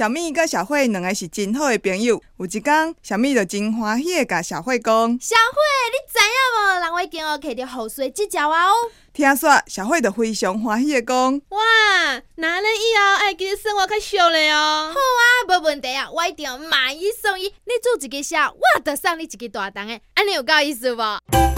小蜜甲小慧两个是真好的朋友。有一天，小蜜就真欢喜的甲小慧讲：“小慧，你知影无？人我已经哦摕到雨水即只啊哦。”听说小慧就非常欢喜的讲：“哇，那恁以后爱记得生活较俗嘞哦。”好啊，无问题啊，我一定买一送一。你做一个小，我得送你一个大单诶，安尼有够意思无？